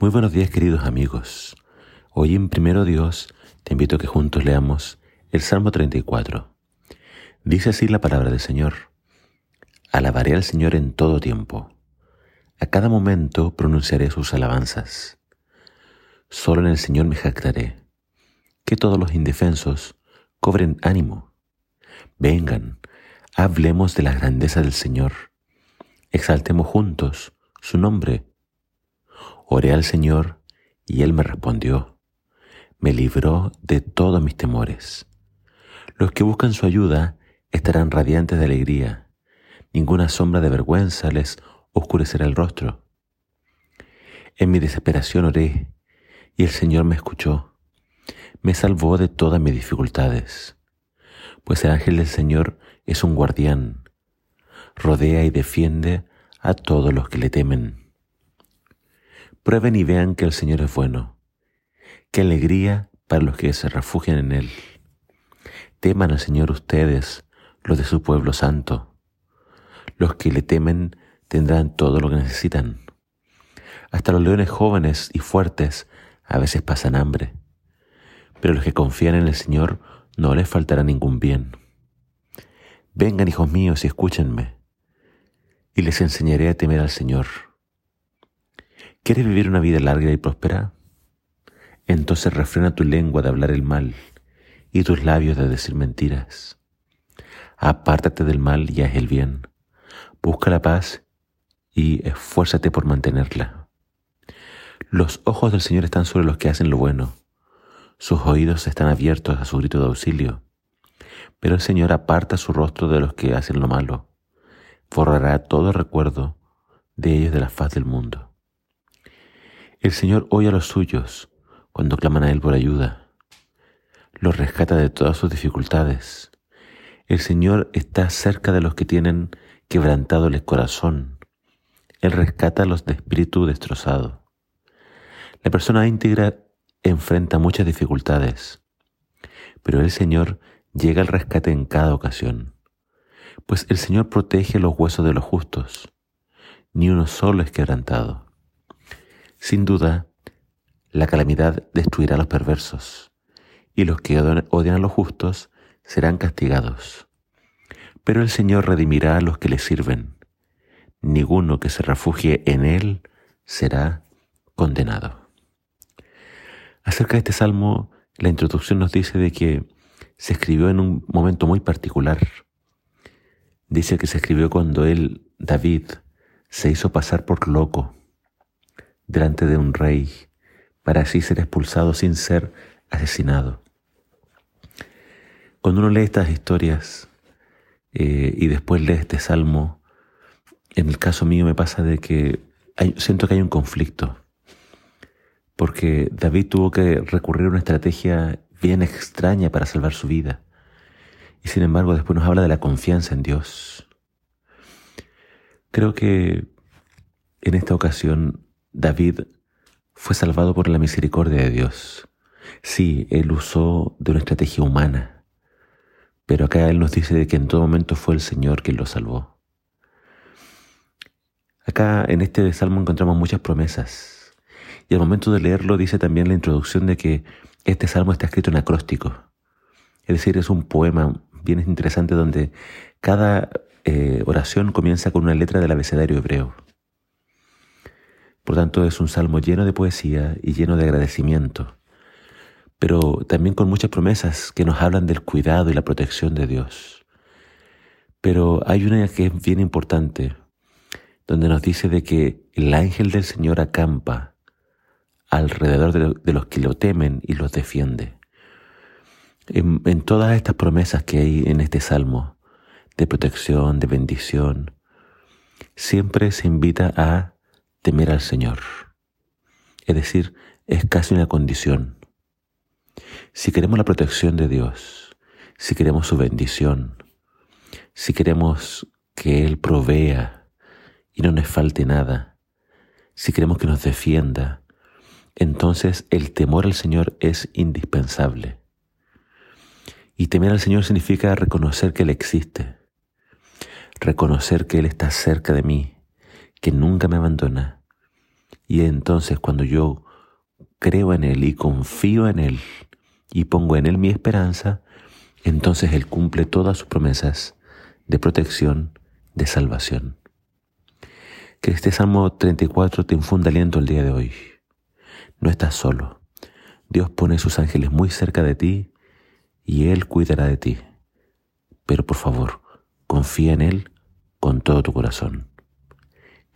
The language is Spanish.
Muy buenos días queridos amigos. Hoy en Primero Dios te invito a que juntos leamos el Salmo 34. Dice así la palabra del Señor. Alabaré al Señor en todo tiempo. A cada momento pronunciaré sus alabanzas. Solo en el Señor me jactaré. Que todos los indefensos cobren ánimo. Vengan, hablemos de la grandeza del Señor. Exaltemos juntos su nombre Oré al Señor y Él me respondió. Me libró de todos mis temores. Los que buscan su ayuda estarán radiantes de alegría. Ninguna sombra de vergüenza les oscurecerá el rostro. En mi desesperación oré y el Señor me escuchó. Me salvó de todas mis dificultades. Pues el ángel del Señor es un guardián. Rodea y defiende a todos los que le temen. Prueben y vean que el Señor es bueno. Qué alegría para los que se refugian en Él. Teman al Señor ustedes, los de su pueblo santo. Los que le temen tendrán todo lo que necesitan. Hasta los leones jóvenes y fuertes a veces pasan hambre, pero los que confían en el Señor no les faltará ningún bien. Vengan, hijos míos, y escúchenme, y les enseñaré a temer al Señor. ¿Quieres vivir una vida larga y próspera? Entonces refrena tu lengua de hablar el mal y tus labios de decir mentiras. Apártate del mal y haz el bien. Busca la paz y esfuérzate por mantenerla. Los ojos del Señor están sobre los que hacen lo bueno. Sus oídos están abiertos a su grito de auxilio. Pero el Señor aparta su rostro de los que hacen lo malo. Borrará todo recuerdo de ellos de la faz del mundo. El Señor oye a los suyos cuando claman a Él por ayuda. Los rescata de todas sus dificultades. El Señor está cerca de los que tienen quebrantado el corazón. Él rescata a los de espíritu destrozado. La persona íntegra enfrenta muchas dificultades, pero el Señor llega al rescate en cada ocasión, pues el Señor protege los huesos de los justos, ni uno solo es quebrantado. Sin duda, la calamidad destruirá a los perversos, y los que odian a los justos serán castigados. Pero el Señor redimirá a los que le sirven. Ninguno que se refugie en Él será condenado. Acerca de este salmo, la introducción nos dice de que se escribió en un momento muy particular. Dice que se escribió cuando él, David, se hizo pasar por loco delante de un rey para así ser expulsado sin ser asesinado. Cuando uno lee estas historias eh, y después lee este salmo, en el caso mío me pasa de que siento que hay un conflicto, porque David tuvo que recurrir a una estrategia bien extraña para salvar su vida. Y sin embargo después nos habla de la confianza en Dios. Creo que en esta ocasión David fue salvado por la misericordia de Dios. Sí, él usó de una estrategia humana, pero acá él nos dice de que en todo momento fue el Señor quien lo salvó. Acá en este salmo encontramos muchas promesas y al momento de leerlo dice también la introducción de que este salmo está escrito en acróstico, es decir, es un poema bien interesante donde cada eh, oración comienza con una letra del abecedario hebreo. Por tanto, es un salmo lleno de poesía y lleno de agradecimiento, pero también con muchas promesas que nos hablan del cuidado y la protección de Dios. Pero hay una que es bien importante, donde nos dice de que el ángel del Señor acampa alrededor de, los que lo temen y los defiende. En, en todas estas promesas que hay en este salmo, de protección, de bendición, siempre se invita a temer al Señor. Es decir, es casi una condición. Si queremos la protección de Dios, si queremos su bendición, si queremos que Él provea y no nos falte nada, si queremos que nos defienda, entonces el temor al Señor es indispensable. Y temer al Señor significa reconocer que Él existe, reconocer que Él está cerca de mí, que nunca me abandona Y entonces cuando yo creo en Él y confío en Él y pongo en Él mi esperanza, entonces Él cumple todas sus promesas de protección, de salvación. Que este Salmo 34 te infunda aliento el día de hoy. No estás solo. Dios pone sus ángeles muy cerca de ti y Él cuidará de ti. Pero por favor, confía en Él con todo tu corazón.